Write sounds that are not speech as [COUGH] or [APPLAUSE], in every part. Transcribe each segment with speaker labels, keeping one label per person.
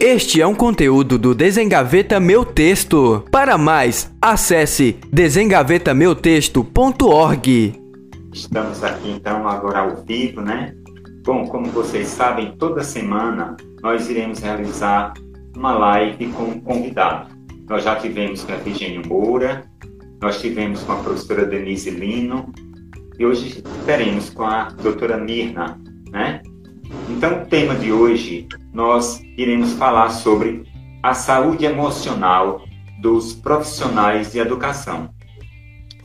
Speaker 1: Este é um conteúdo do Desengaveta Meu Texto. Para mais, acesse desengavetameutexto.org.
Speaker 2: Estamos aqui então agora ao vivo, né? Bom, como vocês sabem, toda semana nós iremos realizar uma live com um convidado. Nós já tivemos com a Virginia Moura, nós tivemos com a professora Denise Lino e hoje teremos com a doutora Mirna, né? Então, o tema de hoje nós iremos falar sobre a saúde emocional dos profissionais de educação,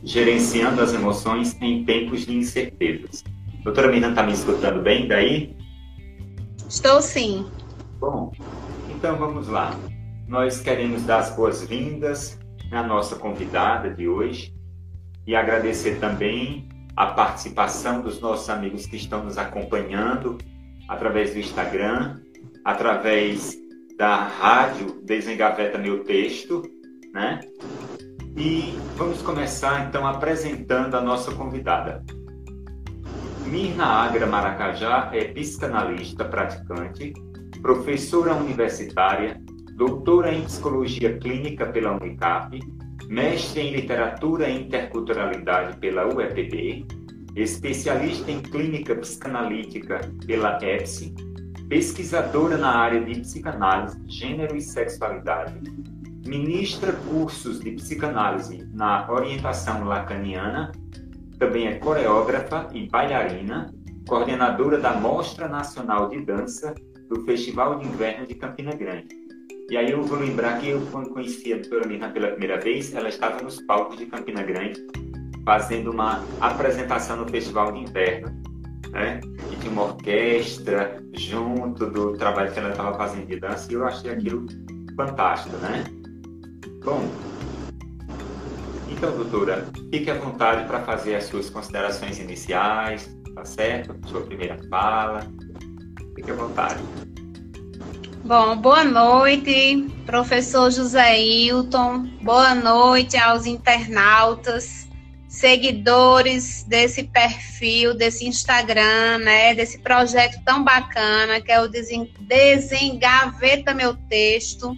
Speaker 2: gerenciando as emoções em tempos de incertezas. Doutora Mirna, está me escutando bem daí?
Speaker 3: Estou sim.
Speaker 2: Bom, então vamos lá. Nós queremos dar as boas-vindas à nossa convidada de hoje e agradecer também a participação dos nossos amigos que estão nos acompanhando através do Instagram através da rádio Desengaveta Meu Texto, né? E vamos começar então apresentando a nossa convidada. Mirna Agra Maracajá é psicanalista praticante, professora universitária, doutora em psicologia clínica pela Unicap, mestre em literatura e interculturalidade pela UEPB, especialista em clínica psicanalítica pela EPSI pesquisadora na área de psicanálise, gênero e sexualidade, ministra cursos de psicanálise na orientação lacaniana, também é coreógrafa e bailarina, coordenadora da Mostra Nacional de Dança do Festival de Inverno de Campina Grande. E aí eu vou lembrar que eu, quando conheci a doutora Mirna pela primeira vez, ela estava nos palcos de Campina Grande, fazendo uma apresentação no Festival de Inverno né? E tinha uma orquestra junto do trabalho que ela estava fazendo de dança e eu achei aquilo fantástico, né? Bom, então, doutora, fique à vontade para fazer as suas considerações iniciais, tá certo? Sua primeira fala. Fique à vontade.
Speaker 3: Bom, boa noite, professor José Hilton. Boa noite aos internautas seguidores desse perfil, desse Instagram, né, desse projeto tão bacana que é o Desengaveta Meu Texto.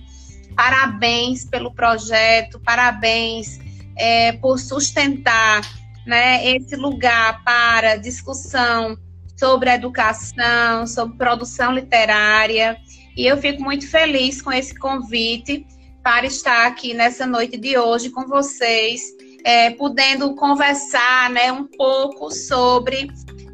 Speaker 3: Parabéns pelo projeto, parabéns é, por sustentar né, esse lugar para discussão sobre educação, sobre produção literária. E eu fico muito feliz com esse convite para estar aqui nessa noite de hoje com vocês é, podendo conversar né, um pouco sobre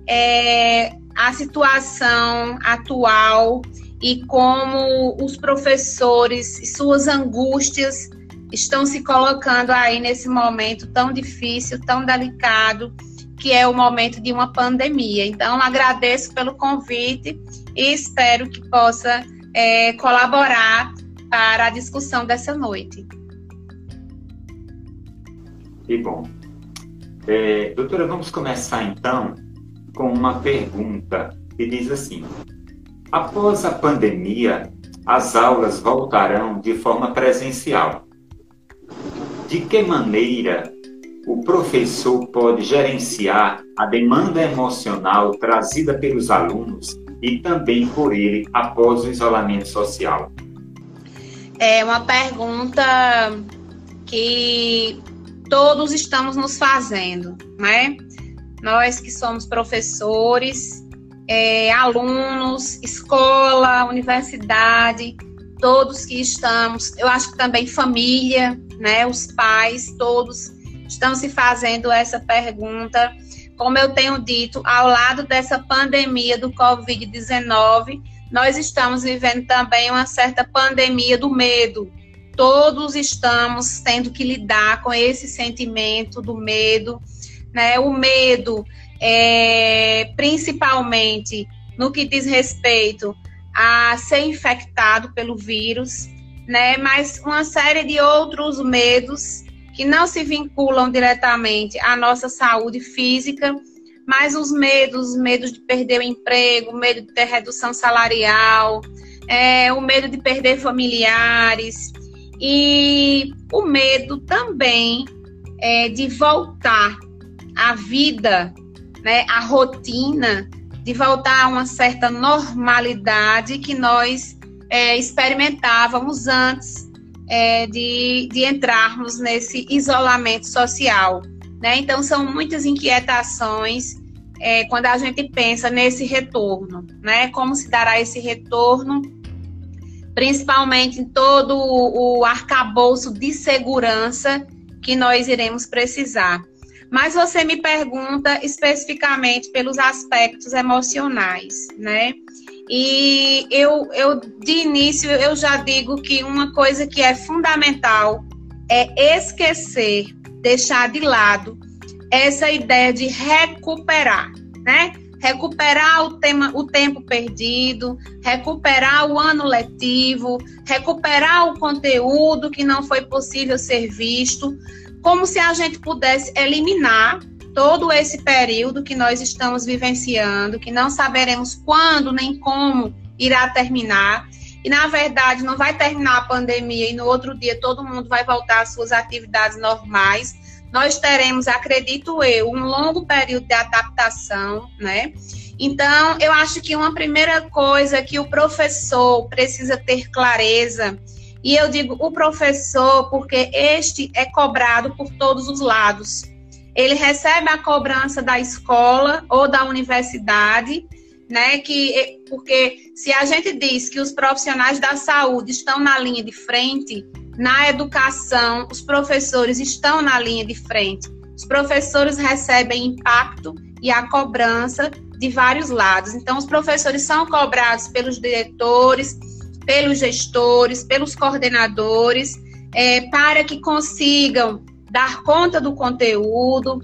Speaker 3: é, a situação atual e como os professores e suas angústias estão se colocando aí nesse momento tão difícil, tão delicado, que é o momento de uma pandemia. Então, agradeço pelo convite e espero que possa é, colaborar para a discussão dessa noite.
Speaker 2: Que bom. É, doutora, vamos começar então com uma pergunta que diz assim: após a pandemia, as aulas voltarão de forma presencial. De que maneira o professor pode gerenciar a demanda emocional trazida pelos alunos e também por ele após o isolamento social?
Speaker 3: É uma pergunta que todos estamos nos fazendo, né? Nós que somos professores, é, alunos, escola, universidade, todos que estamos, eu acho que também família, né? Os pais, todos estão se fazendo essa pergunta. Como eu tenho dito, ao lado dessa pandemia do Covid-19, nós estamos vivendo também uma certa pandemia do medo, todos estamos tendo que lidar com esse sentimento do medo, né? O medo, é, principalmente no que diz respeito a ser infectado pelo vírus, né? Mas uma série de outros medos que não se vinculam diretamente à nossa saúde física, mas os medos, os medos de perder o emprego, medo de ter redução salarial, é, o medo de perder familiares, e o medo também é de voltar à vida, né, à rotina, de voltar a uma certa normalidade que nós é, experimentávamos antes é, de, de entrarmos nesse isolamento social. Né? Então, são muitas inquietações é, quando a gente pensa nesse retorno, né? Como se dará esse retorno, principalmente em todo o arcabouço de segurança que nós iremos precisar. Mas você me pergunta especificamente pelos aspectos emocionais, né? E eu, eu de início eu já digo que uma coisa que é fundamental é esquecer, deixar de lado essa ideia de recuperar, né? Recuperar o, tema, o tempo perdido, recuperar o ano letivo, recuperar o conteúdo que não foi possível ser visto, como se a gente pudesse eliminar todo esse período que nós estamos vivenciando, que não saberemos quando nem como irá terminar. E, na verdade, não vai terminar a pandemia e no outro dia todo mundo vai voltar às suas atividades normais nós teremos, acredito eu, um longo período de adaptação, né? Então, eu acho que uma primeira coisa que o professor precisa ter clareza, e eu digo o professor porque este é cobrado por todos os lados. Ele recebe a cobrança da escola ou da universidade, né? Que porque se a gente diz que os profissionais da saúde estão na linha de frente, na educação, os professores estão na linha de frente. Os professores recebem impacto e a cobrança de vários lados. Então, os professores são cobrados pelos diretores, pelos gestores, pelos coordenadores, é, para que consigam dar conta do conteúdo,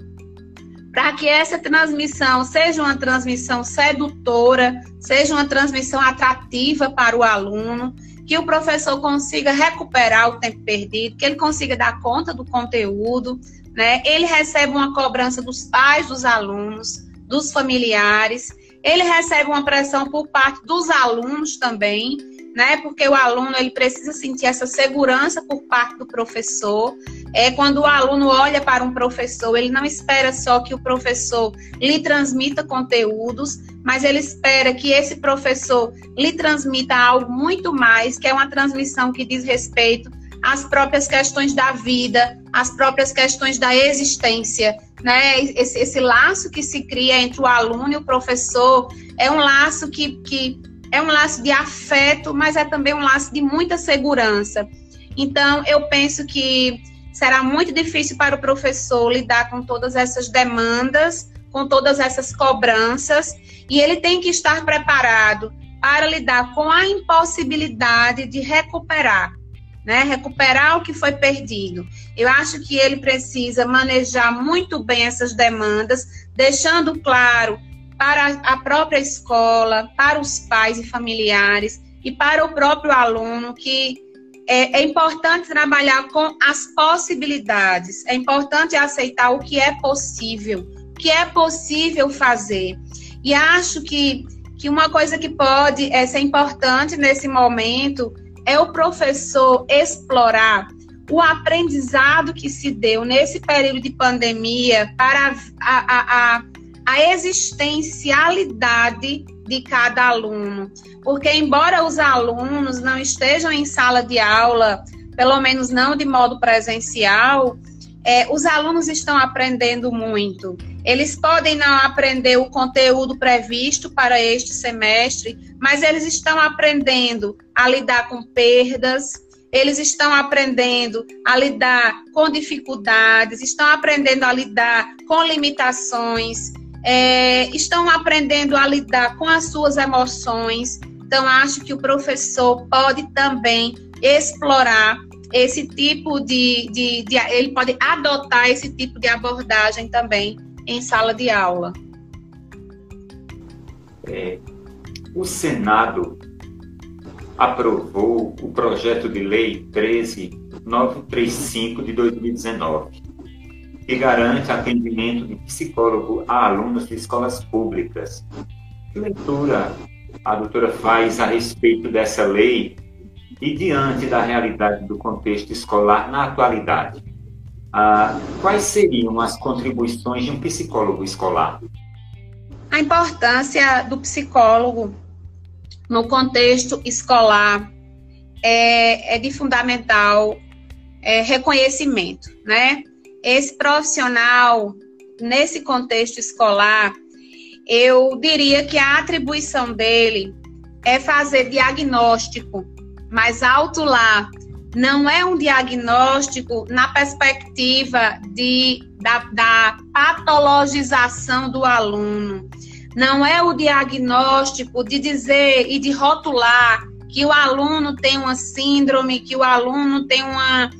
Speaker 3: para que essa transmissão seja uma transmissão sedutora, seja uma transmissão atrativa para o aluno que o professor consiga recuperar o tempo perdido, que ele consiga dar conta do conteúdo, né? Ele recebe uma cobrança dos pais dos alunos, dos familiares, ele recebe uma pressão por parte dos alunos também, né? Porque o aluno ele precisa sentir essa segurança por parte do professor. É quando o aluno olha para um professor, ele não espera só que o professor lhe transmita conteúdos, mas ele espera que esse professor lhe transmita algo muito mais, que é uma transmissão que diz respeito às próprias questões da vida, às próprias questões da existência, né? Esse, esse laço que se cria entre o aluno e o professor é um laço que, que é um laço de afeto, mas é também um laço de muita segurança. Então, eu penso que será muito difícil para o professor lidar com todas essas demandas, com todas essas cobranças, e ele tem que estar preparado para lidar com a impossibilidade de recuperar, né? Recuperar o que foi perdido. Eu acho que ele precisa manejar muito bem essas demandas, deixando claro para a própria escola, para os pais e familiares e para o próprio aluno que é, é, importante trabalhar com as possibilidades, é importante aceitar o que é possível, o que é possível fazer. E acho que, que uma coisa que pode é, ser importante nesse momento é o professor explorar o aprendizado que se deu nesse período de pandemia para a, a, a a existencialidade de cada aluno. Porque, embora os alunos não estejam em sala de aula, pelo menos não de modo presencial, é, os alunos estão aprendendo muito. Eles podem não aprender o conteúdo previsto para este semestre, mas eles estão aprendendo a lidar com perdas, eles estão aprendendo a lidar com dificuldades, estão aprendendo a lidar com limitações, é, estão aprendendo a lidar com as suas emoções. Então, acho que o professor pode também explorar esse tipo de, de, de, Ele pode adotar esse tipo de abordagem também em sala de aula.
Speaker 2: É, o Senado aprovou o projeto de lei 13935 de 2019 que garante atendimento de psicólogo a alunos de escolas públicas. Que leitura a doutora faz a respeito dessa lei e diante da realidade do contexto escolar na atualidade? Ah, quais seriam as contribuições de um psicólogo escolar?
Speaker 3: A importância do psicólogo no contexto escolar é, é de fundamental é, reconhecimento, né? Esse profissional, nesse contexto escolar, eu diria que a atribuição dele é fazer diagnóstico, mas alto lá não é um diagnóstico na perspectiva de, da, da patologização do aluno. Não é o diagnóstico de dizer e de rotular que o aluno tem uma síndrome, que o aluno tem uma,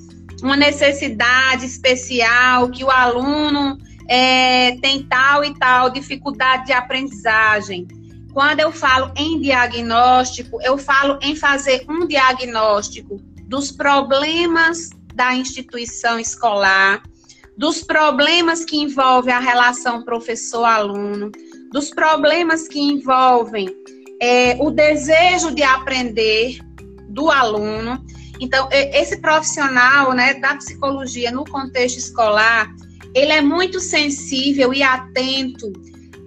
Speaker 3: uma necessidade especial, que o aluno é, tem tal e tal dificuldade de aprendizagem. Quando eu falo em diagnóstico, eu falo em fazer um diagnóstico dos problemas da instituição escolar, dos problemas que envolvem a relação professor-aluno, dos problemas que envolvem é, o desejo de aprender do aluno. Então, esse profissional né, da psicologia no contexto escolar, ele é muito sensível e atento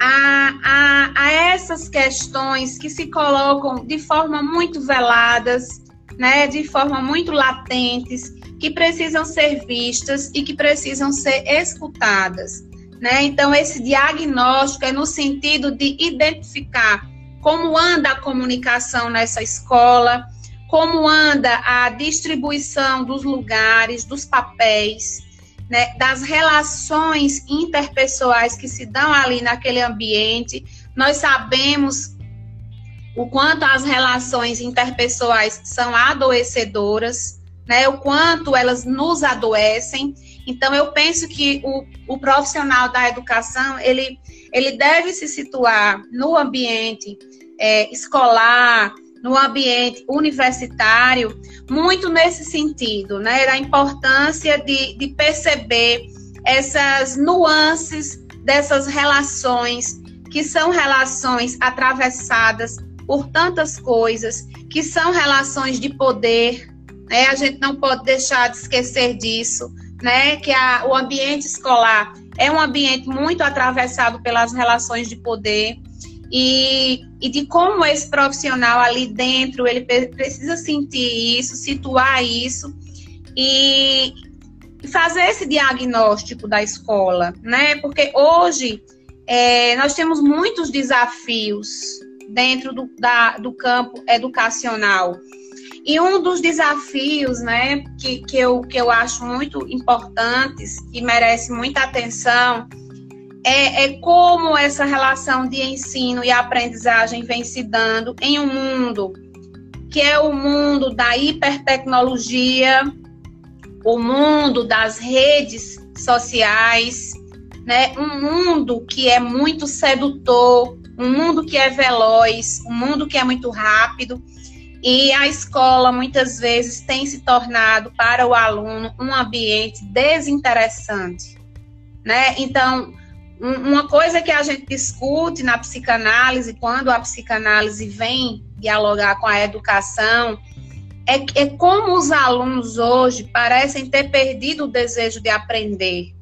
Speaker 3: a, a, a essas questões que se colocam de forma muito veladas, né, de forma muito latentes, que precisam ser vistas e que precisam ser escutadas. Né? Então, esse diagnóstico é no sentido de identificar como anda a comunicação nessa escola, como anda a distribuição dos lugares, dos papéis, né, das relações interpessoais que se dão ali naquele ambiente. Nós sabemos o quanto as relações interpessoais são adoecedoras, né? O quanto elas nos adoecem. Então, eu penso que o, o profissional da educação, ele, ele deve se situar no ambiente é, escolar, no ambiente universitário, muito nesse sentido, né? Da importância de, de perceber essas nuances dessas relações, que são relações atravessadas por tantas coisas, que são relações de poder, né? A gente não pode deixar de esquecer disso, né? Que a, o ambiente escolar é um ambiente muito atravessado pelas relações de poder e, e de como esse profissional ali dentro ele precisa sentir isso, situar isso e fazer esse diagnóstico da escola, né? Porque hoje é, nós temos muitos desafios dentro do, da, do campo educacional. E um dos desafios né, que, que, eu, que eu acho muito importantes e merece muita atenção é, é, como essa relação de ensino e aprendizagem vem se dando em um mundo que é o mundo da hipertecnologia, o mundo das redes sociais, né? um mundo que é muito sedutor, um mundo que é veloz, um mundo que é muito rápido, e a escola muitas vezes tem se tornado para o aluno um ambiente desinteressante, né? Então, uma coisa que a gente discute na psicanálise, quando a psicanálise vem dialogar com a educação, é, é como os alunos hoje parecem ter perdido o desejo de aprender,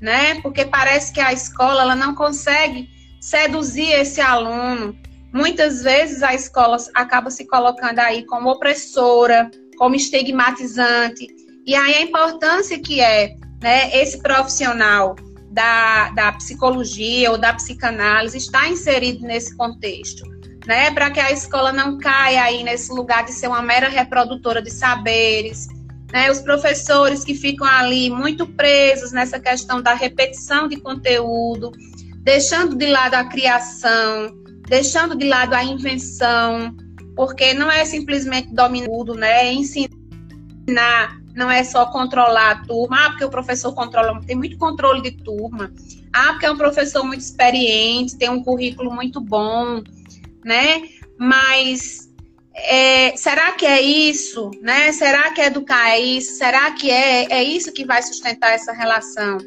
Speaker 3: né? Porque parece que a escola ela não consegue seduzir esse aluno. Muitas vezes a escola acaba se colocando aí como opressora, como estigmatizante. E aí a importância que é né, esse profissional da, da psicologia ou da psicanálise estar inserido nesse contexto, né? Para que a escola não caia aí nesse lugar de ser uma mera reprodutora de saberes, né? Os professores que ficam ali muito presos nessa questão da repetição de conteúdo, deixando de lado a criação, deixando de lado a invenção, porque não é simplesmente dominar tudo, né? É ensinar não é só controlar a turma, ah, porque o professor controla, tem muito controle de turma, ah, porque é um professor muito experiente, tem um currículo muito bom, né? Mas é, será que é isso, né? Será que educar é isso? Será que é, é isso que vai sustentar essa relação?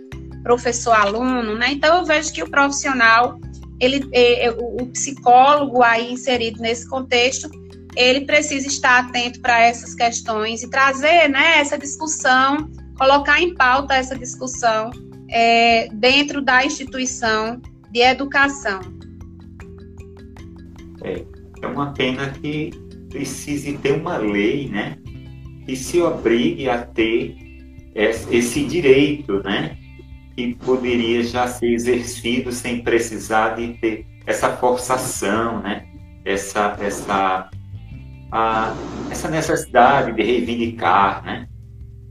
Speaker 3: professor-aluno, né? Então eu vejo que o profissional, ele, é, é, o psicólogo aí inserido nesse contexto, ele precisa estar atento para essas questões e trazer, né, essa discussão, colocar em pauta essa discussão é, dentro da instituição de educação.
Speaker 2: É, é uma pena que precise ter uma lei, né, que se obrigue a ter esse direito, né, que poderia já ser exercido sem precisar de ter essa forçação, né, essa essa a, essa necessidade de reivindicar, né?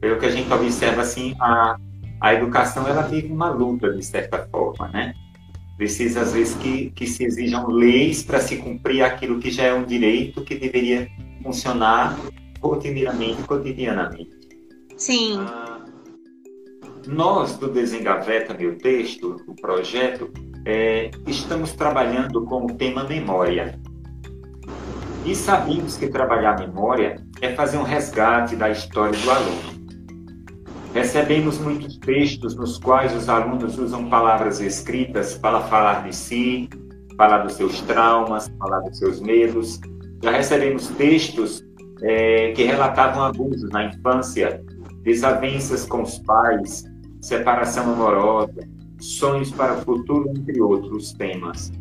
Speaker 2: Pelo que a gente observa assim, a, a educação ela vive uma luta de certa forma, né? Precisa, às vezes, que, que se exijam leis para se cumprir aquilo que já é um direito que deveria funcionar cotidianamente, cotidianamente.
Speaker 3: Sim. Ah,
Speaker 2: nós, do Desengaveta Meu Texto, o projeto, é, estamos trabalhando com o tema memória. E sabemos que trabalhar a memória é fazer um resgate da história do aluno. Recebemos muitos textos nos quais os alunos usam palavras escritas para falar de si, falar dos seus traumas, falar dos seus medos. Já recebemos textos é, que relatavam abusos na infância, desavenças com os pais, separação amorosa, sonhos para o futuro, entre outros temas.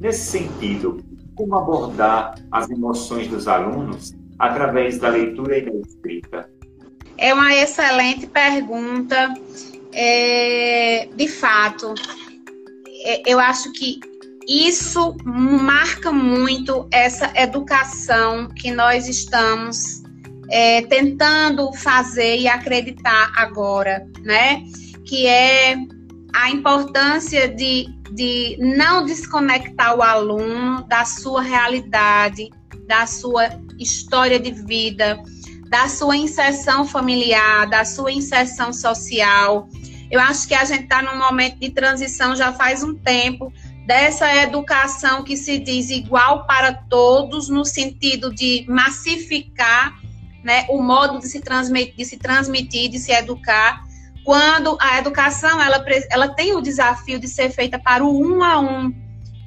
Speaker 2: Nesse sentido, como abordar as emoções dos alunos através da leitura e da escrita?
Speaker 3: É uma excelente pergunta. É, de fato, é, eu acho que isso marca muito essa educação que nós estamos é, tentando fazer e acreditar agora, né? Que é a importância de, de não desconectar o aluno da sua realidade, da sua história de vida, da sua inserção familiar, da sua inserção social. Eu acho que a gente está num momento de transição já faz um tempo dessa educação que se diz igual para todos, no sentido de massificar né, o modo de se, transmitir, de se transmitir, de se educar, quando a educação ela, ela tem o desafio de ser feita para o um a um,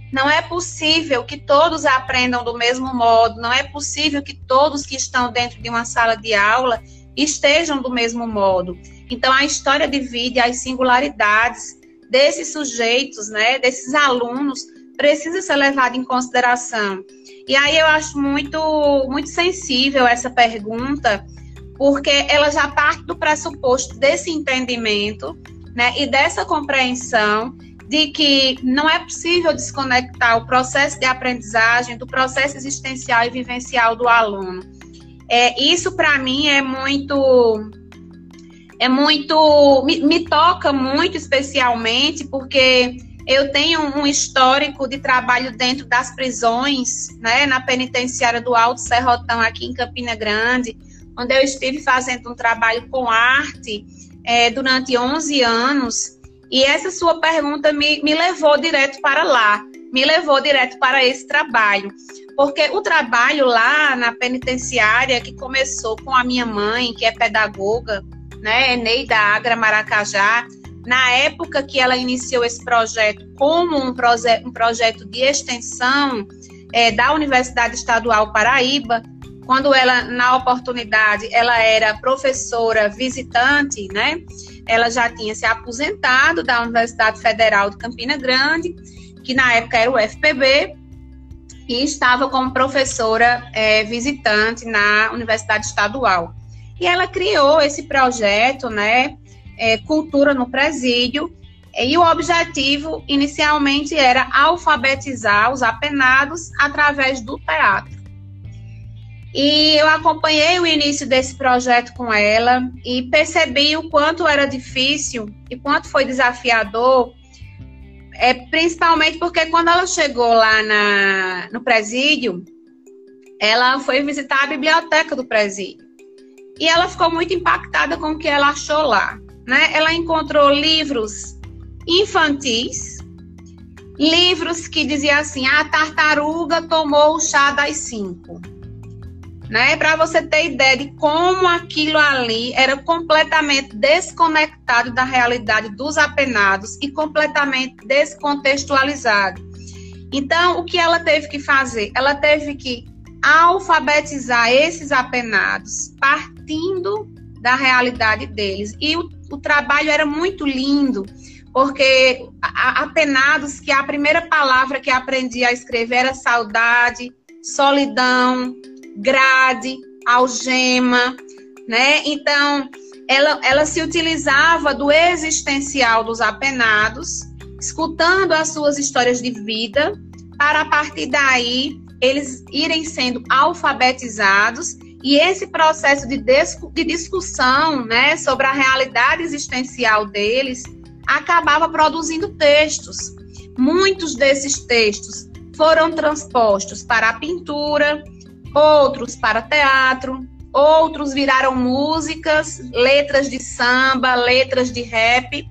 Speaker 3: não é possível que todos aprendam do mesmo modo, não é possível que todos que estão dentro de uma sala de aula estejam do mesmo modo. Então, a história de vida e as singularidades desses sujeitos, né, desses alunos, precisa ser levada em consideração. E aí eu acho muito, muito sensível essa pergunta, porque ela já parte do pressuposto desse entendimento, né, e dessa compreensão de que não é possível desconectar o processo de aprendizagem do processo existencial e vivencial do aluno. É, isso para mim é muito é muito me, me, toca muito especialmente porque eu tenho um histórico de trabalho dentro das prisões, né, na penitenciária do Alto Serrotão aqui em Campina Grande, onde eu estive fazendo um trabalho com arte é, durante 11 anos e essa sua pergunta me, me levou direto para lá, me levou direto para esse trabalho. Porque o trabalho lá na penitenciária, que começou com a minha mãe, que é pedagoga, né, Eneida Agra Maracajá, na época que ela iniciou esse projeto como um, proje um projeto de extensão é, da Universidade Estadual Paraíba, quando ela, na oportunidade, ela era professora visitante, né? Ela já tinha se aposentado da Universidade Federal de Campina Grande, que na época era o FPB, e estava como professora é, visitante na Universidade Estadual. E ela criou esse projeto, né? É, Cultura no Presídio, e o objetivo inicialmente era alfabetizar os apenados através do teatro. E eu acompanhei o início desse projeto com ela e percebi o quanto era difícil e quanto foi desafiador, é, principalmente porque quando ela chegou lá na, no presídio, ela foi visitar a biblioteca do presídio. E ela ficou muito impactada com o que ela achou lá. Né? Ela encontrou livros infantis, livros que diziam assim: a tartaruga tomou o chá das cinco né? Para você ter ideia de como aquilo ali era completamente desconectado da realidade dos apenados e completamente descontextualizado. Então, o que ela teve que fazer? Ela teve que alfabetizar esses apenados, partindo da realidade deles. E o, o trabalho era muito lindo, porque apenados que a primeira palavra que aprendi a escrever era saudade, solidão, grade, algema, né? Então, ela, ela se utilizava do existencial dos apenados, escutando as suas histórias de vida, para a partir daí eles irem sendo alfabetizados e esse processo de, de discussão né, sobre a realidade existencial deles acabava produzindo textos. Muitos desses textos foram transpostos para a pintura, outros para teatro, outros viraram músicas, letras de samba, letras de rap.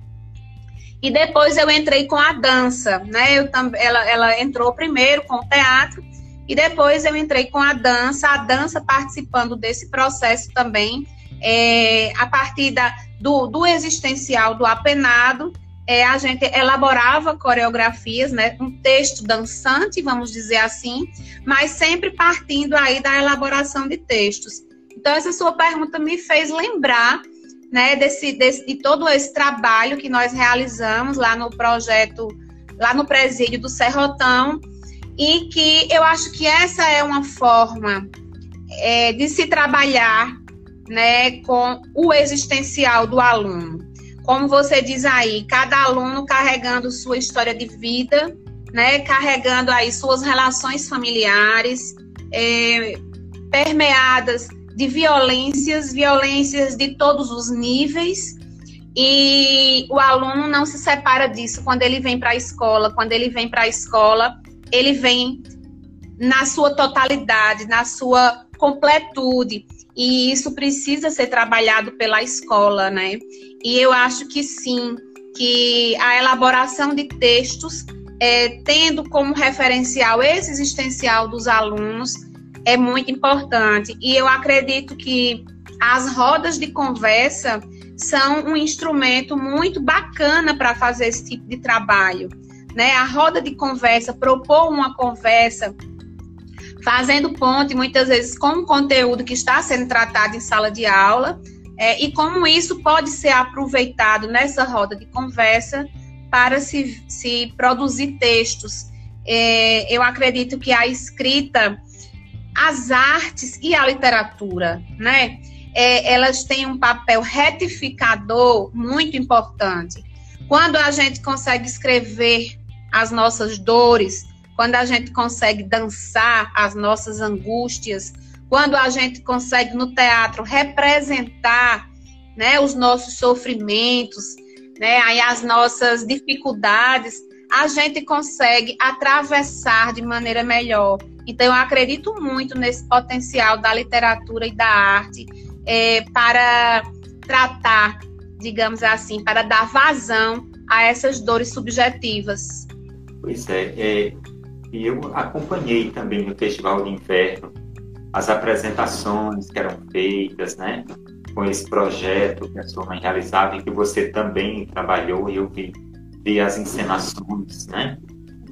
Speaker 3: E depois eu entrei com a dança, né? Eu, ela, ela entrou primeiro com o teatro e depois eu entrei com a dança, a dança participando desse processo também, é, a partir da, do, do existencial do apenado, é, a gente elaborava coreografias, né, um texto dançante, vamos dizer assim, mas sempre partindo aí da elaboração de textos. Então, essa sua pergunta me fez lembrar né, desse, desse, de todo esse trabalho que nós realizamos lá no projeto, lá no presídio do Serrotão, e que eu acho que essa é uma forma é, de se trabalhar né, com o existencial do aluno. Como você diz aí, cada aluno carregando sua história de vida, né, carregando aí suas relações familiares, é, permeadas de violências, violências de todos os níveis, e o aluno não se separa disso quando ele vem para a escola. Quando ele vem para a escola, ele vem na sua totalidade, na sua completude. E isso precisa ser trabalhado pela escola, né? E eu acho que sim, que a elaboração de textos, é, tendo como referencial esse existencial dos alunos, é muito importante. E eu acredito que as rodas de conversa são um instrumento muito bacana para fazer esse tipo de trabalho. Né? A roda de conversa, propor uma conversa, fazendo ponte muitas vezes com o conteúdo que está sendo tratado em sala de aula, é, e como isso pode ser aproveitado nessa roda de conversa para se, se produzir textos. É, eu acredito que a escrita as artes e a literatura, né? É, elas têm um papel retificador muito importante. Quando a gente consegue escrever as nossas dores, quando a gente consegue dançar as nossas angústias, quando a gente consegue no teatro representar, né, os nossos sofrimentos, né, aí as nossas dificuldades, a gente consegue atravessar de maneira melhor então, eu acredito muito nesse potencial da literatura e da arte é, para tratar, digamos assim, para dar vazão a essas dores subjetivas.
Speaker 2: Pois é, é e eu acompanhei também no Festival de Inverno as apresentações que eram feitas, né? Com esse projeto que a sua mãe realizava e que você também trabalhou e eu vi, vi as encenações, né?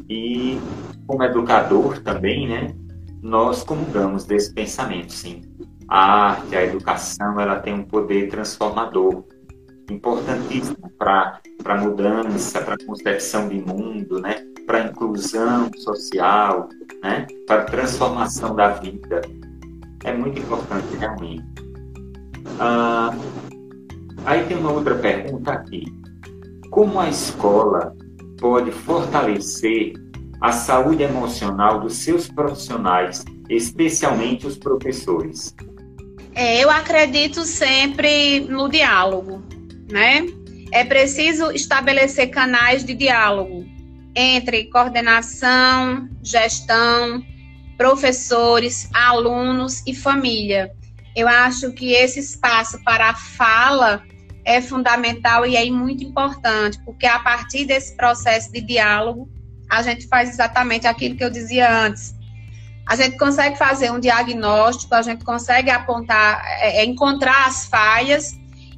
Speaker 2: E como educador também, né, nós comungamos desse pensamento, sim. A arte, a educação, ela tem um poder transformador importantíssimo para a mudança, para a concepção de mundo, né? Para a inclusão social, né? para a transformação da vida. É muito importante, realmente. Ah, aí tem uma outra pergunta aqui. Como a escola pode fortalecer a saúde emocional dos seus profissionais, especialmente os professores?
Speaker 3: É, eu acredito sempre no diálogo, né? É preciso estabelecer canais de diálogo entre coordenação, gestão, professores, alunos e família. Eu acho que esse espaço para a fala é fundamental e é muito importante, porque a partir desse processo de diálogo, a gente faz exatamente aquilo que eu dizia antes. A gente consegue fazer um diagnóstico, a gente consegue apontar, é, é encontrar as falhas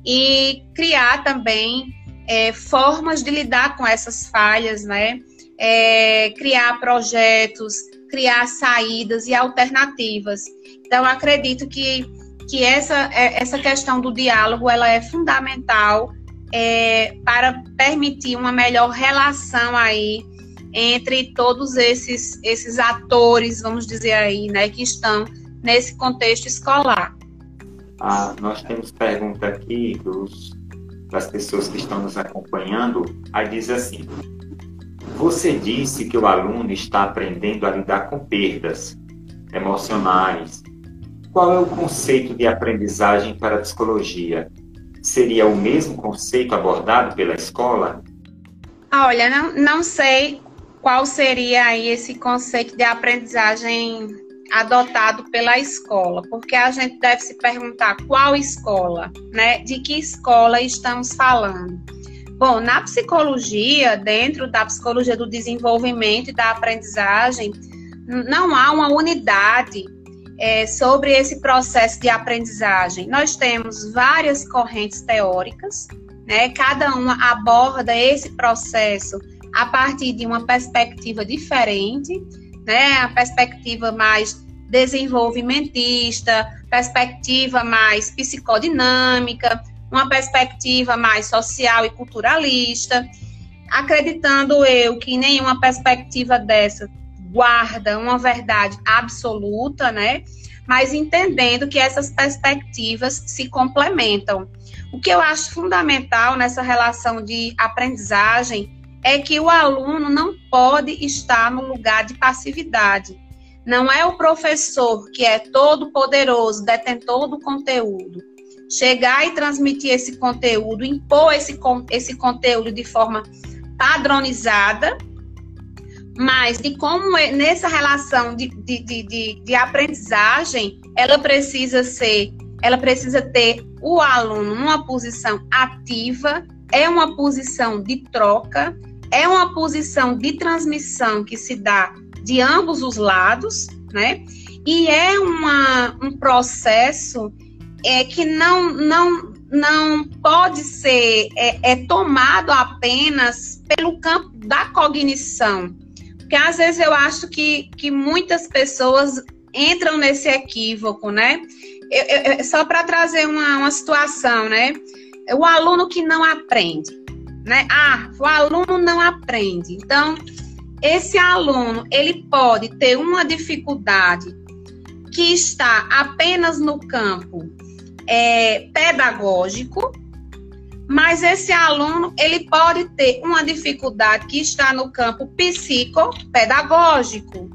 Speaker 3: e criar também é, formas de lidar com essas falhas, né? É, criar projetos, criar saídas e alternativas. Então, acredito que, que essa, é, essa questão do diálogo ela é fundamental é, para permitir uma melhor relação aí entre todos esses, esses atores, vamos dizer aí, né, que estão nesse contexto escolar.
Speaker 2: Ah, nós temos pergunta aqui dos, das pessoas que estão nos acompanhando. Aí diz assim: Você disse que o aluno está aprendendo a lidar com perdas emocionais. Qual é o conceito de aprendizagem para a psicologia? Seria o mesmo conceito abordado pela escola?
Speaker 3: Olha, não, não sei qual seria aí esse conceito de aprendizagem adotado pela escola, porque a gente deve se perguntar qual escola, né? De que escola estamos falando? Bom, na psicologia, dentro da psicologia do desenvolvimento e da aprendizagem, não há uma unidade é, sobre esse processo de aprendizagem. Nós temos várias correntes teóricas, né? Cada uma aborda esse processo a partir de uma perspectiva diferente né? A perspectiva mais desenvolvimentista, perspectiva mais psicodinâmica, uma perspectiva mais social e culturalista, acreditando eu que nenhuma perspectiva dessa guarda uma verdade absoluta, né? Mas entendendo que essas perspectivas se complementam. O que eu acho fundamental nessa relação de aprendizagem é que o aluno não pode estar no lugar de passividade. Não é o professor que é todo poderoso, detentor do conteúdo, chegar e transmitir esse conteúdo, impor esse, esse conteúdo de forma padronizada, mas de como é, nessa relação de, de, de, de, aprendizagem, ela precisa ser, ela precisa ter o aluno numa posição ativa, é uma posição de troca, é uma posição de transmissão que se dá de ambos os lados, né? E é uma, um processo é, que não, não, não pode ser é, é tomado apenas pelo campo da cognição. Porque às vezes eu acho que, que muitas pessoas entram nesse equívoco, né? Eu, eu, só para trazer uma, uma situação, né? O aluno que não aprende né? Ah, o aluno não aprende. Então, esse aluno, ele pode ter uma dificuldade que está apenas no campo é, pedagógico, mas esse aluno, ele pode ter uma dificuldade que está no campo psicopedagógico,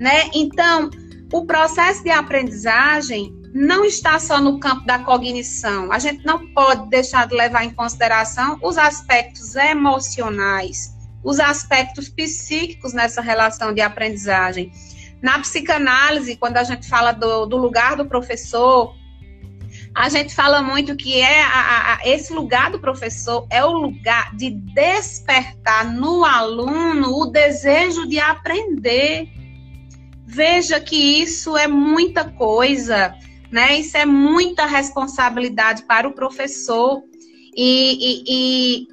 Speaker 3: né? Então, o processo de aprendizagem, não está só no campo da cognição. A gente não pode deixar de levar em consideração os aspectos emocionais, os aspectos psíquicos nessa relação de aprendizagem. Na psicanálise, quando a gente fala do, do lugar do professor, a gente fala muito que é a, a, esse lugar do professor é o lugar de despertar no aluno o desejo de aprender. Veja que isso é muita coisa né? Isso é muita responsabilidade para o professor e, e,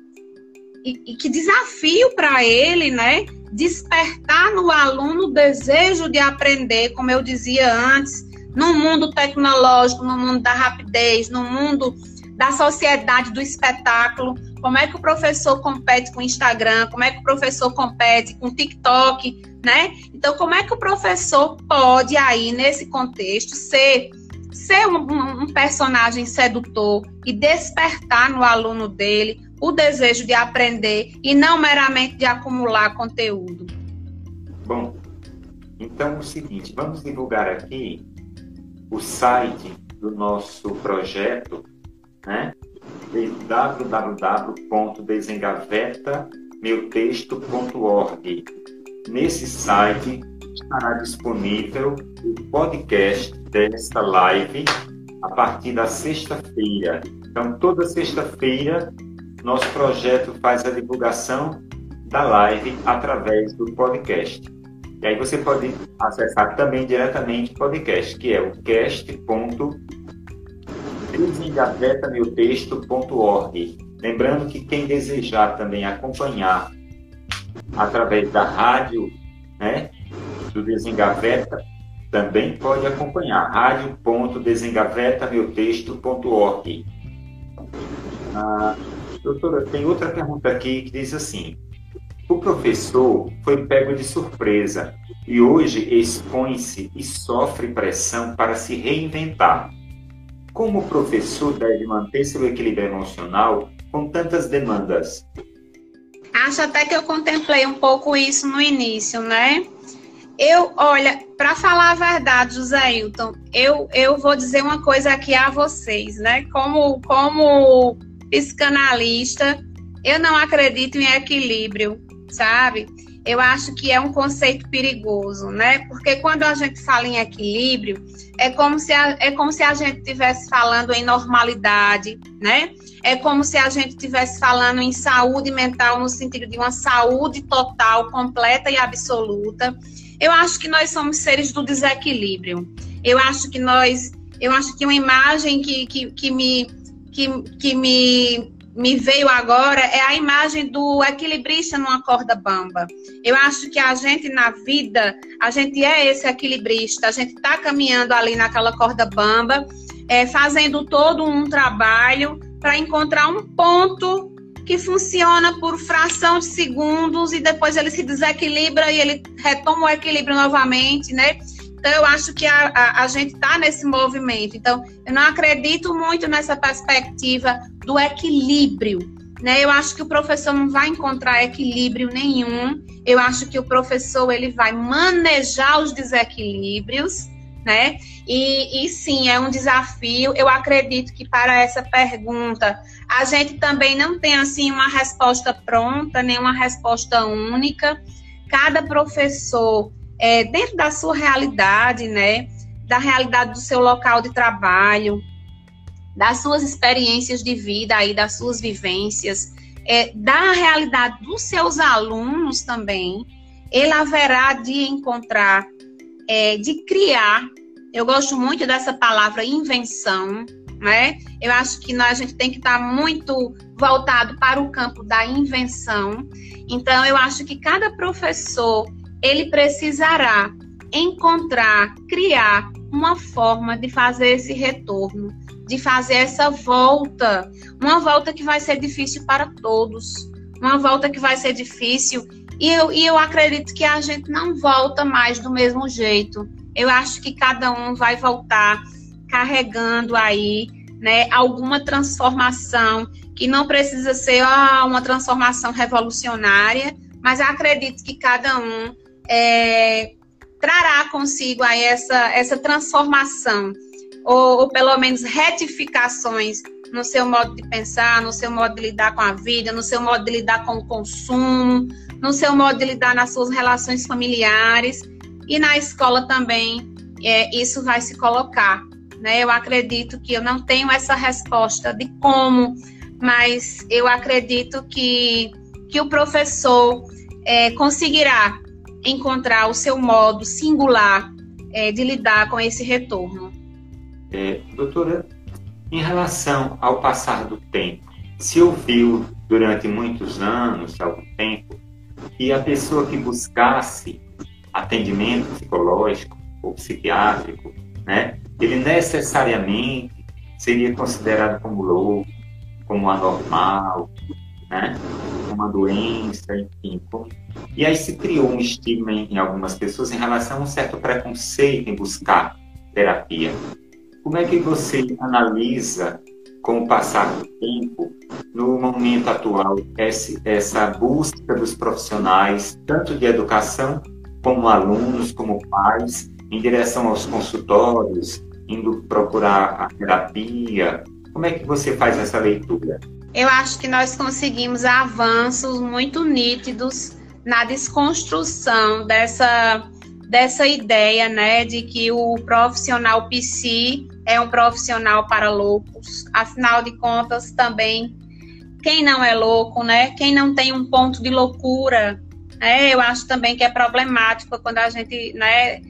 Speaker 3: e, e que desafio para ele, né? Despertar no aluno o desejo de aprender, como eu dizia antes, no mundo tecnológico, no mundo da rapidez, no mundo da sociedade do espetáculo. Como é que o professor compete com o Instagram? Como é que o professor compete com o TikTok, né? Então, como é que o professor pode aí nesse contexto ser ser um, um, personagem sedutor e despertar no aluno dele o desejo de aprender e não meramente de acumular conteúdo.
Speaker 2: Bom, então é o seguinte, vamos divulgar aqui o site do nosso projeto, né? www.desengavetameuTexto.org. Nesse site estará disponível o podcast desta live a partir da sexta-feira. Então, toda sexta-feira, nosso projeto faz a divulgação da live através do podcast. E aí você pode acessar também diretamente o podcast, que é o cast.desengavetamiltexto.org. Lembrando que quem desejar também acompanhar através da rádio, né, do Desengaveta, também pode acompanhar radio.desengavetamiltexto.org. Ah, doutora, tem outra pergunta aqui que diz assim: O professor foi pego de surpresa e hoje expõe-se e sofre pressão para se reinventar. Como o professor deve manter seu equilíbrio emocional com tantas demandas?
Speaker 3: Acho até que eu contemplei um pouco isso no início, né? Eu, olha, para falar a verdade, José Hilton, eu, eu vou dizer uma coisa aqui a vocês, né? Como, como psicanalista, eu não acredito em equilíbrio sabe? Eu acho que é um conceito perigoso, né? Porque quando a gente fala em equilíbrio, é como se a, é como se a gente estivesse falando em normalidade, né? É como se a gente estivesse falando em saúde mental no sentido de uma saúde total, completa e absoluta. Eu acho que nós somos seres do desequilíbrio. Eu acho que nós, eu acho que uma imagem que, que, que me que, que me me veio agora é a imagem do equilibrista numa corda bamba. Eu acho que a gente na vida, a gente é esse equilibrista, a gente está caminhando ali naquela corda bamba, é, fazendo todo um trabalho para encontrar um ponto que funciona por fração de segundos e depois ele se desequilibra e ele retoma o equilíbrio novamente, né? Então, eu acho que a, a, a gente está nesse movimento. Então, eu não acredito muito nessa perspectiva do equilíbrio. Né? Eu acho que o professor não vai encontrar equilíbrio nenhum. Eu acho que o professor ele vai manejar os desequilíbrios, né? E, e sim, é um desafio. Eu acredito que para essa pergunta a gente também não tem assim uma resposta pronta, nem uma resposta única. Cada professor é, dentro da sua realidade, né? Da realidade do seu local de trabalho, das suas experiências de vida aí, das suas vivências, é, da realidade dos seus alunos também, ele haverá de encontrar, é, de criar. Eu gosto muito dessa palavra invenção, né? Eu acho que nós, a gente tem que estar muito voltado para o campo da invenção. Então, eu acho que cada professor ele precisará encontrar, criar uma forma de fazer esse retorno, de fazer essa volta, uma volta que vai ser difícil para todos, uma volta que vai ser difícil. E eu, e eu acredito que a gente não volta mais do mesmo jeito. Eu acho que cada um vai voltar carregando aí né, alguma transformação que não precisa ser uma transformação revolucionária, mas acredito que cada um é, trará consigo aí essa, essa transformação, ou, ou pelo menos retificações no seu modo de pensar, no seu modo de lidar com a vida, no seu modo de lidar com o consumo, no seu modo de lidar nas suas relações familiares e na escola também é, isso vai se colocar. Né? Eu acredito que eu não tenho essa resposta de como, mas eu acredito que, que o professor é, conseguirá encontrar o seu modo singular é, de lidar com esse retorno.
Speaker 2: É, doutora, em relação ao passar do tempo, se ouviu durante muitos anos, algum tempo, que a pessoa que buscasse atendimento psicológico ou psiquiátrico, né, ele necessariamente seria considerado como louco, como anormal, né? Uma doença, enfim. E aí se criou um estigma em, algumas pessoas em relação a um certo preconceito em buscar terapia. Como é que você analisa, com o passar do tempo, no momento atual, essa busca dos profissionais, tanto de educação, como alunos, como pais, em direção aos consultórios, indo procurar a terapia? Como é que você faz essa leitura?
Speaker 3: eu acho que nós conseguimos avanços muito nítidos na desconstrução dessa, dessa ideia, né, de que o profissional PC é um profissional para loucos. Afinal de contas, também quem não é louco, né, quem não tem um ponto de loucura, né, eu acho também que é problemático quando a gente, né,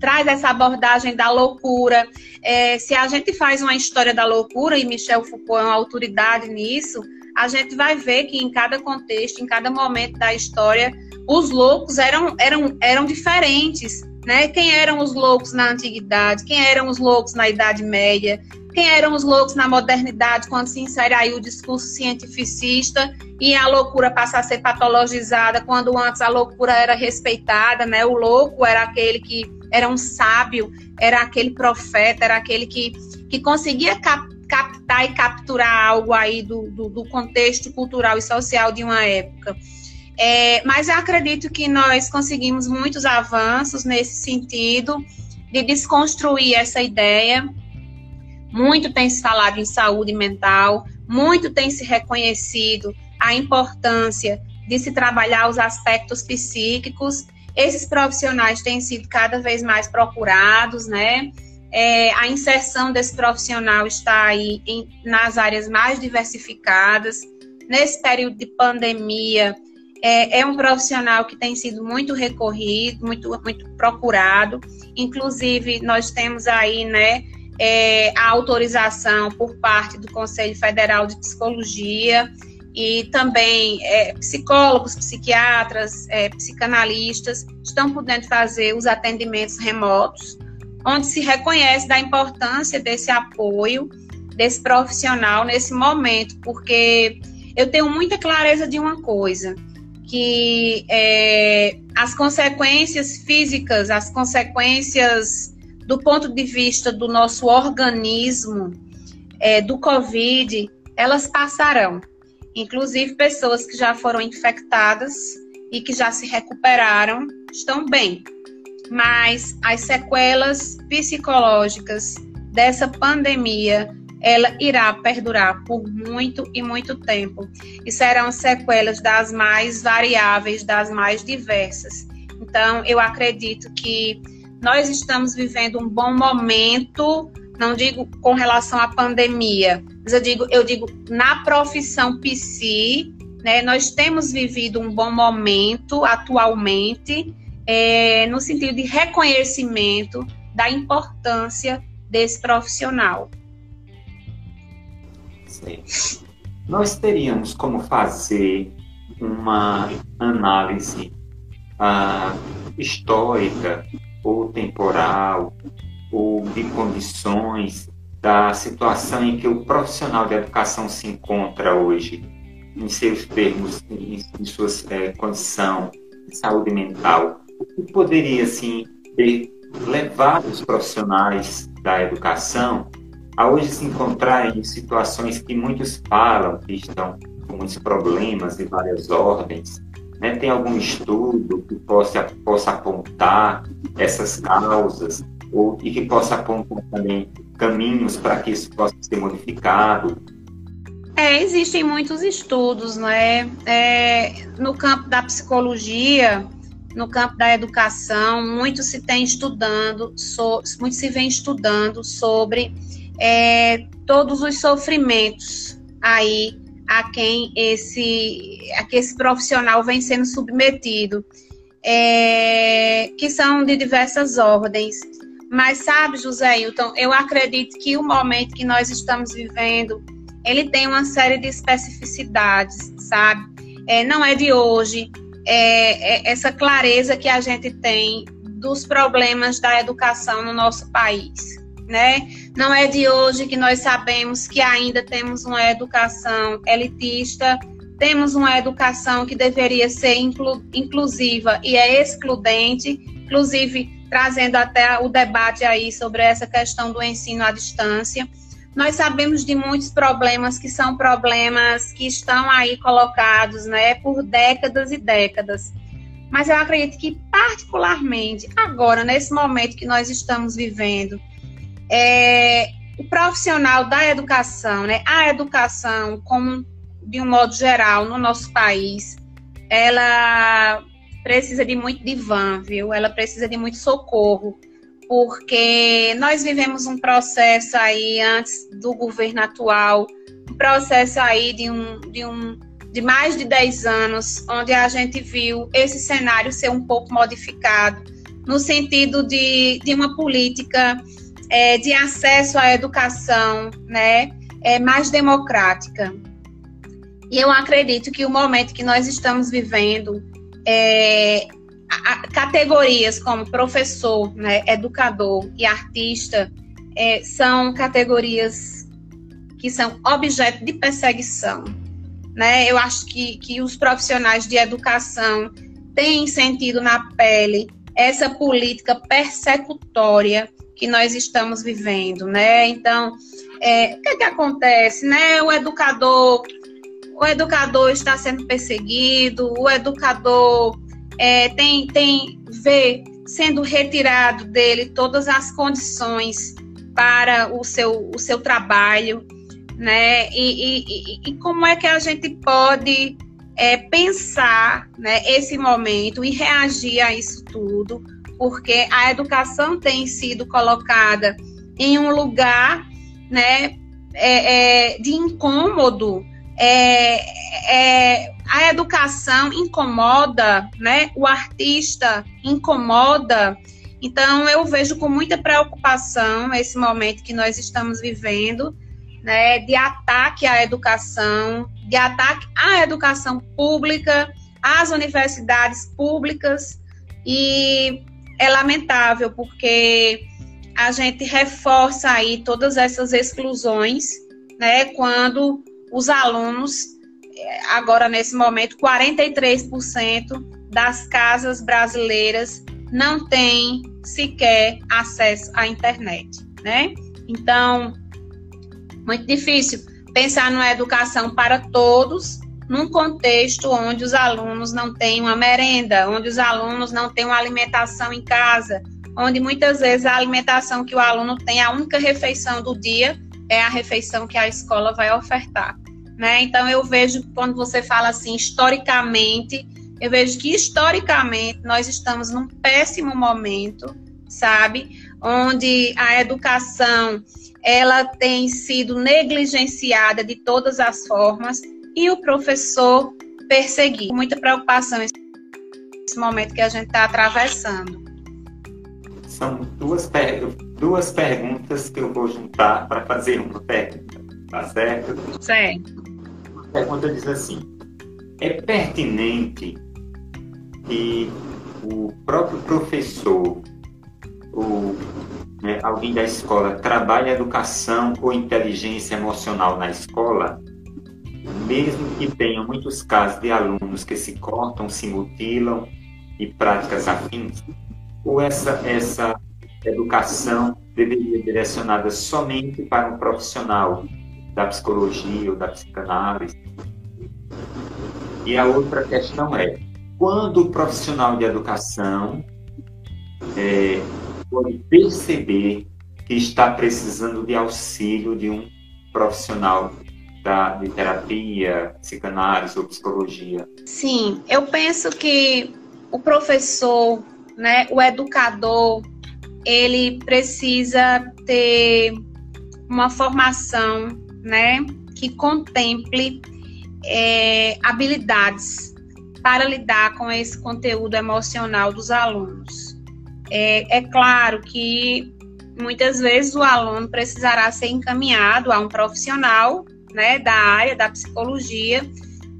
Speaker 3: traz essa abordagem da loucura. É, se a gente faz uma história da loucura, e Michel Foucault é uma autoridade nisso, a gente vai ver que em cada contexto, em cada momento da história, os loucos eram, eram, eram diferentes. Né? Quem eram os loucos na antiguidade? Quem eram os loucos na Idade Média? quem eram os loucos na modernidade, quando se insere aí o discurso cientificista e a loucura passa a ser patologizada, quando antes a loucura era respeitada, né? O louco era aquele que era um sábio, era aquele profeta, era aquele que, que conseguia cap, captar e capturar algo aí do, do, do, contexto cultural e social de uma época. É, mas eu acredito que nós conseguimos muitos avanços nesse sentido de desconstruir essa ideia muito tem se falado em saúde mental, muito tem se reconhecido a importância de se trabalhar os aspectos psíquicos. Esses profissionais têm sido cada vez mais procurados, né? É, a inserção desse profissional está aí em, nas áreas mais diversificadas. Nesse período de pandemia, é, é, um profissional que tem sido muito recorrido, muito, muito procurado. Inclusive, nós temos aí, né, é, a autorização por parte do Conselho Federal de Psicologia e também é, psicólogos, psiquiatras, é, psicanalistas estão podendo fazer os atendimentos remotos, onde se reconhece da importância desse apoio desse profissional nesse momento, porque eu tenho muita clareza de uma coisa, que é, as consequências físicas, as consequências do ponto de vista do nosso organismo, é, do Covid, elas passarão. Inclusive, pessoas que já foram infectadas e que já se recuperaram estão bem. Mas as sequelas psicológicas dessa pandemia, ela irá perdurar por muito e muito tempo. E serão sequelas das mais variáveis, das mais diversas. Então, eu acredito que nós estamos vivendo um bom momento, não digo com relação à pandemia, mas eu digo, eu digo na profissão PC, né, nós temos vivido um bom momento atualmente, é, no sentido de reconhecimento da importância desse profissional.
Speaker 2: Nós teríamos como fazer uma análise uh, histórica ou temporal, ou de condições, da situação em que o profissional de educação se encontra hoje, em seus termos, em, em sua é, condição de saúde mental, o que poderia, assim, ter levado os profissionais da educação a hoje se encontrar em situações que muitos falam que estão com muitos problemas de várias ordens, né? Tem algum estudo que possa, possa apontar essas causas ou, e que possa apontar também caminhos para que isso possa ser modificado?
Speaker 3: É, existem muitos estudos, né? É, no campo da psicologia, no campo da educação, muito se tem estudando, so, muito se vem estudando sobre é, todos os sofrimentos aí a quem esse, a que esse profissional vem sendo submetido, é, que são de diversas ordens. Mas sabe, José Hilton, eu acredito que o momento que nós estamos vivendo, ele tem uma série de especificidades, sabe? É, não é de hoje, é, é essa clareza que a gente tem dos problemas da educação no nosso país né? Não é de hoje que nós sabemos que ainda temos uma educação elitista, temos uma educação que deveria ser inclu inclusiva e é excludente, inclusive trazendo até o debate aí sobre essa questão do ensino à distância. Nós sabemos de muitos problemas que são problemas que estão aí colocados, né, por décadas e décadas. Mas eu acredito que particularmente agora, nesse momento que nós estamos vivendo, é, o profissional da educação, né, a educação como de um modo geral no nosso país, ela precisa de muito divã, viu? Ela precisa de muito socorro, porque nós vivemos um processo aí antes do governo atual, um processo aí de um, de um de mais de 10 anos, onde a gente viu esse cenário ser um pouco modificado, no sentido de, de uma política é, de acesso à educação né, é, mais democrática. E eu acredito que o momento que nós estamos vivendo, é, a, a, categorias como professor, né, educador e artista, é, são categorias que são objeto de perseguição. Né? Eu acho que, que os profissionais de educação têm sentido na pele essa política persecutória que nós estamos vivendo, né? Então, é, o que, é que acontece, né? O educador, o educador está sendo perseguido, o educador é, tem, tem vê sendo retirado dele todas as condições para o seu, o seu trabalho, né? E, e, e como é que a gente pode é, pensar né, esse momento e reagir a isso tudo, porque a educação tem sido colocada em um lugar né, é, é, de incômodo. É, é, a educação incomoda, né? O artista incomoda. Então eu vejo com muita preocupação esse momento que nós estamos vivendo, né? De ataque à educação, de ataque à educação pública, às universidades públicas e é lamentável porque a gente reforça aí todas essas exclusões, né, quando os alunos, eh, agora nesse momento, 43% das casas brasileiras não têm sequer acesso à internet, né? Então, muito difícil pensar numa educação para todos num contexto onde os alunos não têm uma merenda, onde os alunos não têm uma alimentação em casa, onde muitas vezes a alimentação que o aluno tem, a única refeição do dia, é a refeição que a escola vai ofertar. Né? Então, eu vejo, quando você fala assim, historicamente, eu vejo que historicamente nós estamos num péssimo momento, sabe? Onde a educação ela tem sido negligenciada de todas as formas e o professor perseguido. Muita preocupação nesse momento que a gente está atravessando.
Speaker 2: São duas, per duas perguntas que eu vou juntar para fazer uma pergunta, tá certo?
Speaker 3: Certo.
Speaker 2: A pergunta diz assim: é pertinente que o próprio professor ou né, alguém da escola trabalhe educação ou inteligência emocional na escola? Mesmo que tenham muitos casos de alunos que se cortam, se mutilam e práticas afins, ou essa, essa educação deveria direcionada somente para um profissional da psicologia ou da psicanálise? E a outra questão é, quando o profissional de educação é, pode perceber que está precisando de auxílio de um profissional da, de terapia, psicanálise ou psicologia?
Speaker 3: Sim, eu penso que o professor, né, o educador, ele precisa ter uma formação, né, que contemple é, habilidades para lidar com esse conteúdo emocional dos alunos. É, é claro que muitas vezes o aluno precisará ser encaminhado a um profissional né, da área da psicologia,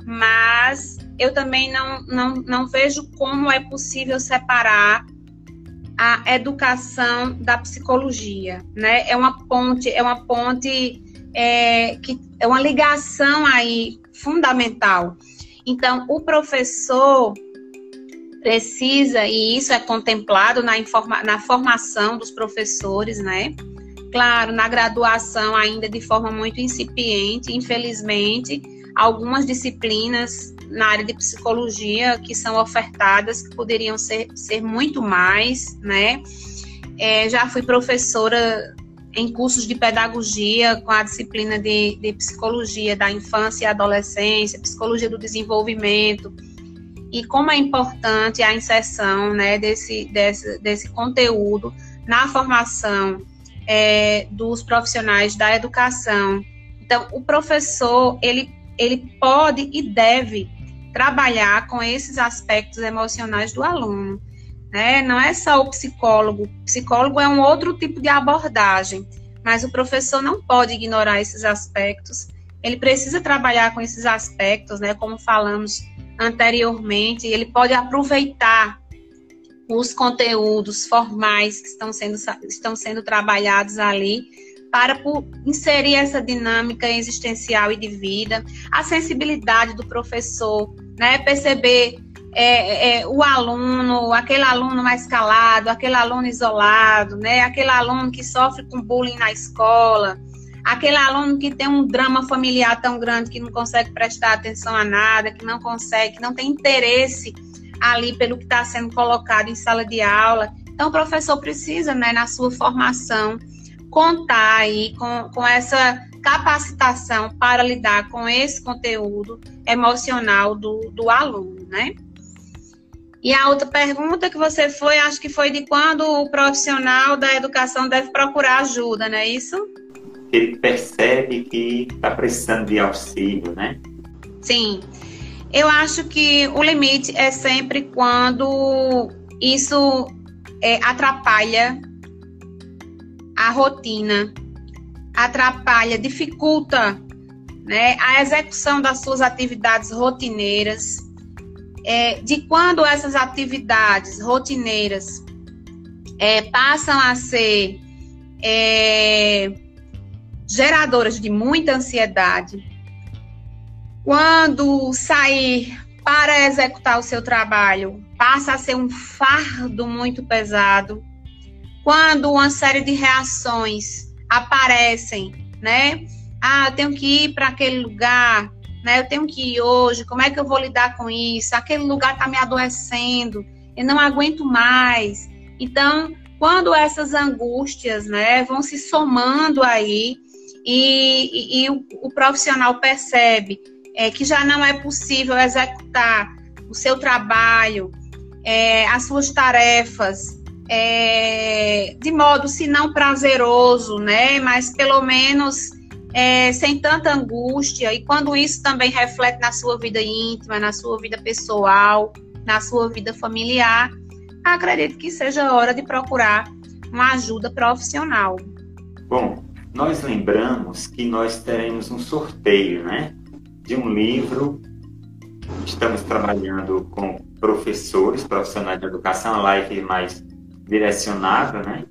Speaker 3: mas eu também não, não, não vejo como é possível separar a educação da psicologia, né? É uma ponte, é uma ponte é, que é uma ligação aí fundamental. Então, o professor precisa, e isso é contemplado na, informa, na formação dos professores, né? Claro, na graduação ainda de forma muito incipiente, infelizmente, algumas disciplinas na área de psicologia que são ofertadas que poderiam ser, ser muito mais, né? É, já fui professora em cursos de pedagogia com a disciplina de, de psicologia da infância e adolescência, psicologia do desenvolvimento, e como é importante a inserção né, desse, desse, desse conteúdo na formação é, dos profissionais da educação. Então, o professor, ele, ele pode e deve trabalhar com esses aspectos emocionais do aluno. Né? Não é só o psicólogo. O psicólogo é um outro tipo de abordagem, mas o professor não pode ignorar esses aspectos. Ele precisa trabalhar com esses aspectos, né? Como falamos anteriormente, ele pode aproveitar os conteúdos formais que estão sendo, estão sendo trabalhados ali para inserir essa dinâmica existencial e de vida, a sensibilidade do professor, né? Perceber é, é, o aluno, aquele aluno mais calado, aquele aluno isolado, né? Aquele aluno que sofre com bullying na escola, aquele aluno que tem um drama familiar tão grande que não consegue prestar atenção a nada, que não consegue, que não tem interesse ali pelo que está sendo colocado em sala de aula. Então, o professor precisa, né, na sua formação, contar aí com, com essa capacitação para lidar com esse conteúdo emocional do, do aluno, né? E a outra pergunta que você foi, acho que foi de quando o profissional da educação deve procurar ajuda, não é isso?
Speaker 2: Ele percebe que está precisando de auxílio, né?
Speaker 3: Sim. Eu acho que o limite é sempre quando isso é, atrapalha a rotina, atrapalha, dificulta né, a execução das suas atividades rotineiras. É, de quando essas atividades rotineiras é, passam a ser é, geradoras de muita ansiedade, quando sair para executar o seu trabalho passa a ser um fardo muito pesado, quando uma série de reações aparecem, né? Ah, eu tenho que ir para aquele lugar, né? Eu tenho que ir hoje, como é que eu vou lidar com isso? Aquele lugar está me adoecendo, eu não aguento mais. Então, quando essas angústias, né, vão se somando aí e, e, e o, o, profissional percebe é, que já não é possível executar o seu trabalho, é, as suas tarefas, é, de modo, se não prazeroso, né, mas pelo menos é, sem tanta angústia, e quando isso também reflete na sua vida íntima, na sua vida pessoal, na sua vida familiar, acredito que seja hora de procurar uma ajuda profissional.
Speaker 2: Bom, nós lembramos que nós teremos um sorteio, né? De um livro. Estamos trabalhando com professores, profissionais de educação, a live mais direcionada, né?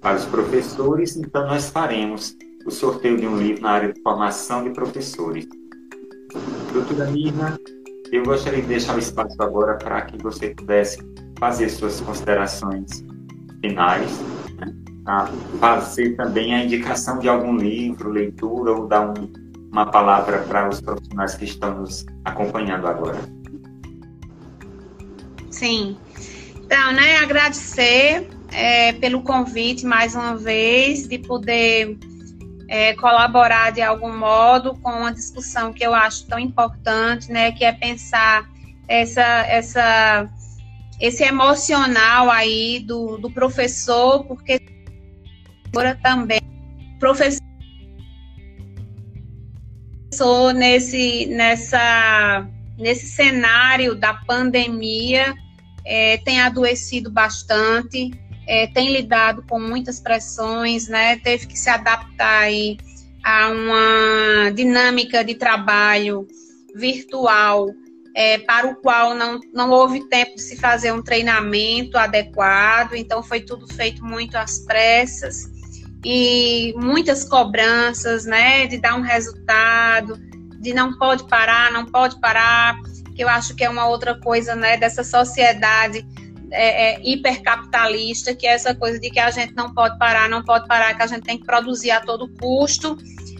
Speaker 2: Para os professores, então nós faremos o sorteio de um livro na área de formação de professores. Doutora Mirna, eu gostaria de deixar o espaço agora para que você pudesse fazer suas considerações finais, né? fazer também a indicação de algum livro, leitura ou dar um, uma palavra para os profissionais que estão nos acompanhando agora.
Speaker 3: Sim. Então, né, agradecer é, pelo convite mais uma vez, de poder é, colaborar de algum modo com uma discussão que eu acho tão importante, né, que é pensar essa, essa, esse emocional aí do, do professor, porque também professor nesse, nessa, nesse cenário da pandemia é, tem adoecido bastante, é, tem lidado com muitas pressões, né? Teve que se adaptar aí a uma dinâmica de trabalho virtual é, para o qual não, não houve tempo de se fazer um treinamento adequado, então foi tudo feito muito às pressas e muitas cobranças, né, de dar um resultado, de não pode parar, não pode parar, que eu acho que é uma outra coisa, né, dessa sociedade é, é, hipercapitalista, que é essa coisa de que a gente não pode parar, não pode parar, que a gente tem que produzir a todo custo,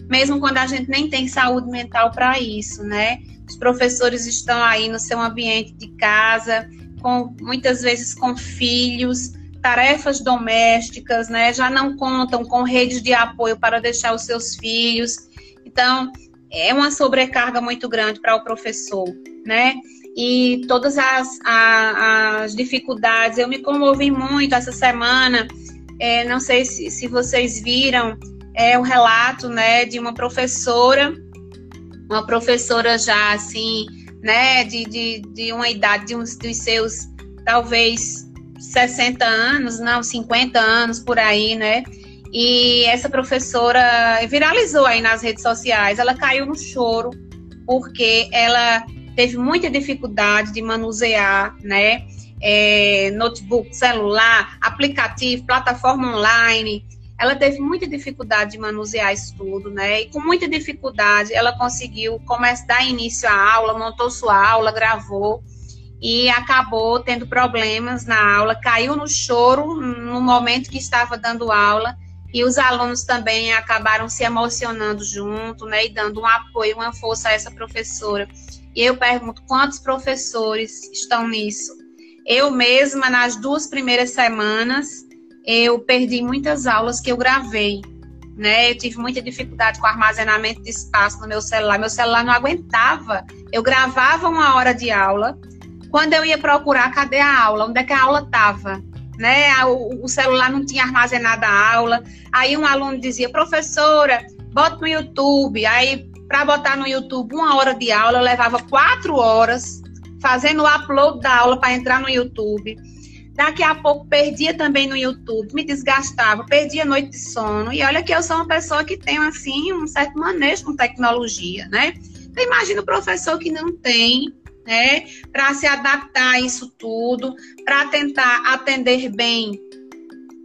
Speaker 3: mesmo quando a gente nem tem saúde mental para isso, né? Os professores estão aí no seu ambiente de casa, com muitas vezes com filhos, tarefas domésticas, né? Já não contam com redes de apoio para deixar os seus filhos. Então, é uma sobrecarga muito grande para o professor, né? e todas as, a, as dificuldades. Eu me comovi muito essa semana, é, não sei se, se vocês viram, é o relato né, de uma professora, uma professora já assim, né, de, de, de uma idade de uns dos seus talvez 60 anos, não, 50 anos por aí, né? E essa professora viralizou aí nas redes sociais. Ela caiu no choro porque ela teve muita dificuldade de manusear, né? é, notebook, celular, aplicativo, plataforma online. Ela teve muita dificuldade de manusear isso tudo, né? E com muita dificuldade ela conseguiu começar dar início à aula, montou sua aula, gravou e acabou tendo problemas na aula, caiu no choro no momento que estava dando aula e os alunos também acabaram se emocionando junto, né, e dando um apoio, uma força a essa professora. E eu pergunto quantos professores estão nisso? Eu mesma, nas duas primeiras semanas, eu perdi muitas aulas que eu gravei, né? Eu tive muita dificuldade com armazenamento de espaço no meu celular. Meu celular não aguentava. Eu gravava uma hora de aula. Quando eu ia procurar, cadê a aula? Onde é que a aula estava? Né? O, o celular não tinha armazenado a aula. Aí um aluno dizia, professora, bota no YouTube. Aí, para botar no YouTube uma hora de aula, eu levava quatro horas fazendo o upload da aula para entrar no YouTube. Daqui a pouco perdia também no YouTube, me desgastava, perdia noite de sono. E olha que eu sou uma pessoa que tem assim um certo manejo com tecnologia, né? Então imagina o professor que não tem, né, para se adaptar a isso tudo, para tentar atender bem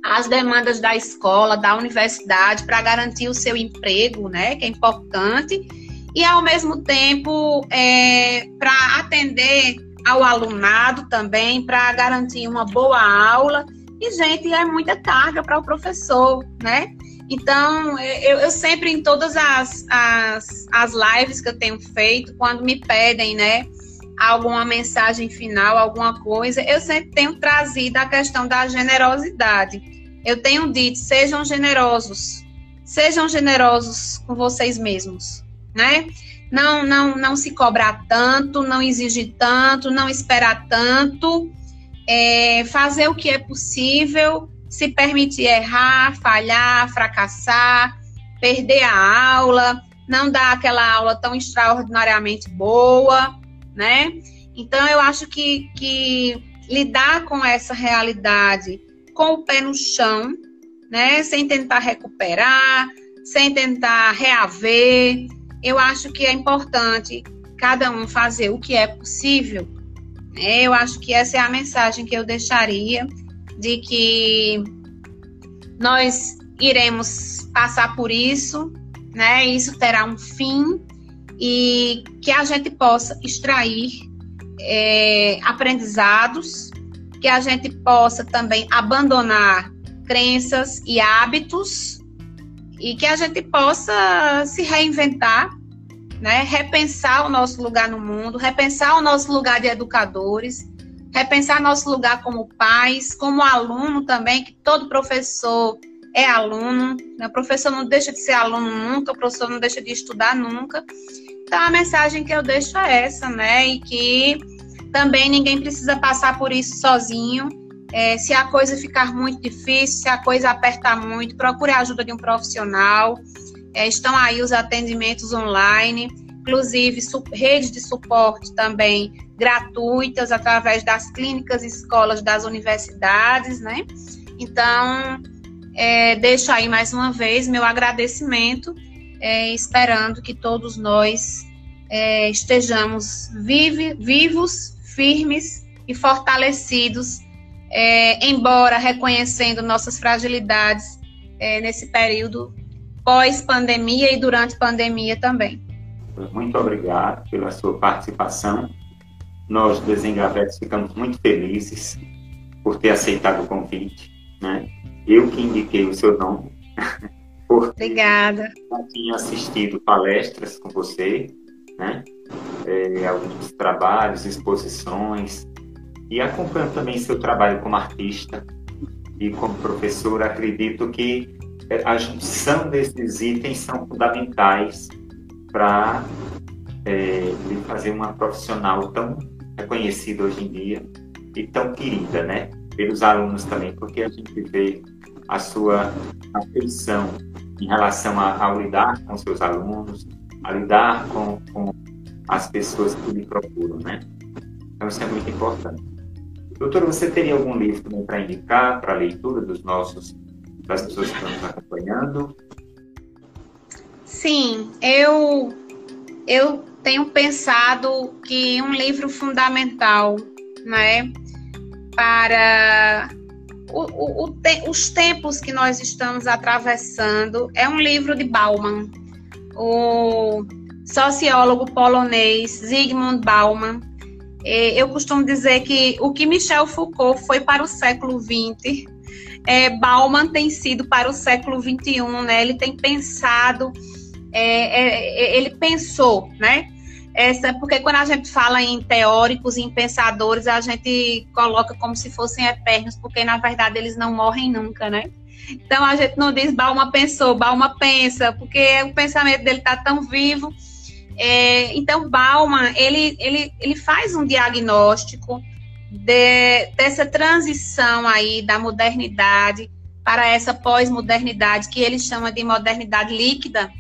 Speaker 3: as demandas da escola, da universidade, para garantir o seu emprego, né, que é importante e ao mesmo tempo é, para atender ao alunado também, para garantir uma boa aula. E, gente, é muita carga para o professor, né? Então, eu, eu, sempre, em todas as, as, as lives que eu tenho feito, quando me pedem, né, alguma mensagem final, alguma coisa, eu sempre tenho trazido a questão da generosidade. Eu tenho dito, sejam generosos, sejam generosos com vocês mesmos né? Não, não, não se cobrar tanto, não exigir tanto, não esperar tanto, é, fazer o que é possível, se permitir errar, falhar, fracassar, perder a aula, não dar aquela aula tão extraordinariamente boa, né? Então, eu acho que, que lidar com essa realidade com o pé no chão, né? Sem tentar recuperar, sem tentar reaver, eu acho que é importante cada um fazer o que é possível. Né? Eu acho que essa é a mensagem que eu deixaria de que nós iremos passar por isso, né? Isso terá um fim e que a gente possa extrair é, aprendizados, que a gente possa também abandonar crenças e hábitos e que a gente possa se reinventar, né? repensar o nosso lugar no mundo, repensar o nosso lugar de educadores, repensar nosso lugar como pais, como aluno também, que todo professor é aluno, né? o professor não deixa de ser aluno nunca, o professor não deixa de estudar nunca. Então a mensagem que eu deixo é essa, né? E que também ninguém precisa passar por isso sozinho é, se a coisa ficar muito difícil, se a coisa apertar muito, procure a ajuda de um profissional. É, estão aí os atendimentos online, inclusive redes de suporte também gratuitas através das clínicas escolas das universidades, né? Então, é, deixo aí mais uma vez meu agradecimento, é, esperando que todos nós é, estejamos vive, vivos, firmes e fortalecidos é, embora reconhecendo nossas fragilidades é, nesse período pós-pandemia e durante pandemia também.
Speaker 2: Muito obrigado pela sua participação. Nós, Desengavetes, ficamos muito felizes por ter aceitado o convite. Né? Eu que indiquei o seu nome. [LAUGHS]
Speaker 3: Obrigada.
Speaker 2: Já tinha assistido palestras com você, né? É, alguns trabalhos, exposições, e acompanho também seu trabalho como artista e como professor. Acredito que é, a junção desses itens são fundamentais para é, fazer uma profissional tão reconhecida hoje em dia e tão querida, né? Pelos alunos também, porque a gente vê a sua afeição em relação a, ao lidar com seus alunos, a lidar com, com as pessoas que lhe procuram, né? Então isso é muito importante. Doutor, você teria algum livro para indicar para a leitura dos nossos, das pessoas que estão nos acompanhando?
Speaker 3: Sim, eu, eu tenho pensado que um livro fundamental, né, para o, o, te, os tempos que nós estamos atravessando. É um livro de Bauman, o sociólogo polonês Zygmunt Bauman. Eu costumo dizer que o que Michel Foucault foi para o século XX, é, Bauman tem sido para o século XXI, né? Ele tem pensado, é, é, ele pensou, né? Essa, porque quando a gente fala em teóricos, em pensadores, a gente coloca como se fossem eternos, porque na verdade eles não morrem nunca, né? Então a gente não diz Balma pensou, Balma pensa, porque o pensamento dele está tão vivo. É, então Balma ele, ele, ele faz um diagnóstico de, dessa transição aí da modernidade para essa pós-modernidade que ele chama de modernidade líquida,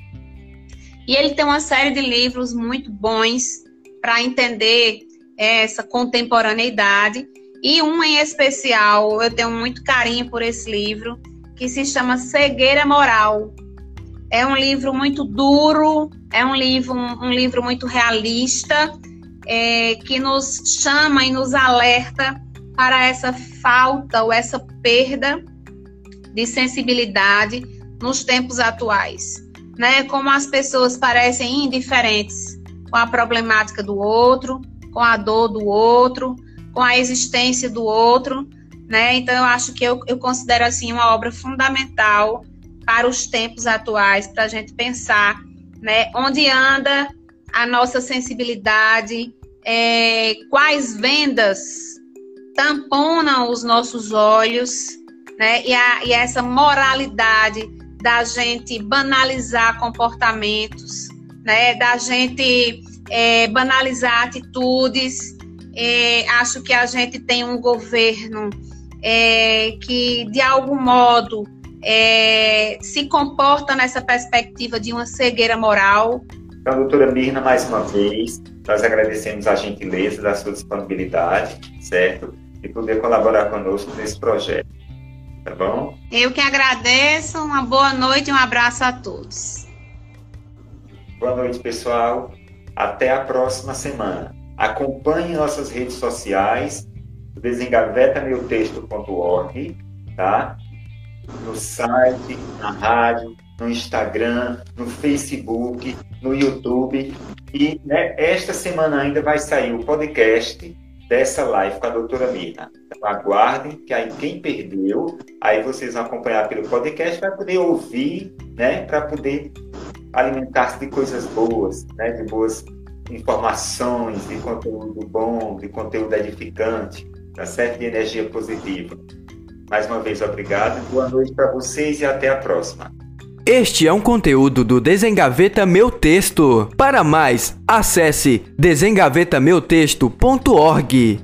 Speaker 3: e ele tem uma série de livros muito bons para entender essa contemporaneidade. E um em especial, eu tenho muito carinho por esse livro, que se chama Cegueira Moral. É um livro muito duro, é um livro, um, livro muito realista, é, que nos chama e nos alerta para essa falta ou essa perda de sensibilidade nos tempos atuais né? Como as pessoas parecem indiferentes com a problemática do outro, com a dor do outro, com a existência do outro, né? Então eu acho que eu, eu considero assim uma obra fundamental para os tempos atuais, para a gente pensar, né? Onde anda a nossa sensibilidade, é, quais vendas tamponam os nossos olhos, né? E, a, e essa moralidade da gente banalizar comportamentos, né? Da gente é, banalizar atitudes. É, acho que a gente tem um governo é, que, de algum modo, é, se comporta nessa perspectiva de uma cegueira moral.
Speaker 2: Então, doutora Mirna, mais uma vez, nós agradecemos a gentileza da sua disponibilidade, certo? E poder colaborar conosco nesse projeto. Tá bom?
Speaker 3: Eu que agradeço. Uma boa noite e um abraço a todos.
Speaker 2: Boa noite, pessoal. Até a próxima semana. Acompanhe nossas redes sociais, desengavetameutexto.org, tá? No site, na rádio, no Instagram, no Facebook, no YouTube. E né, esta semana ainda vai sair o podcast dessa live com a doutora Mirna. Então, aguardem, que aí quem perdeu, aí vocês vão acompanhar pelo podcast, vai poder ouvir, né, para poder alimentar-se de coisas boas, né, de boas informações, de conteúdo bom, de conteúdo edificante, tá certo? De energia positiva. Mais uma vez, obrigado, boa noite para vocês e até a próxima.
Speaker 1: Este é um conteúdo do Desengaveta Meu Texto. Para mais, acesse desengavetameutexto.org.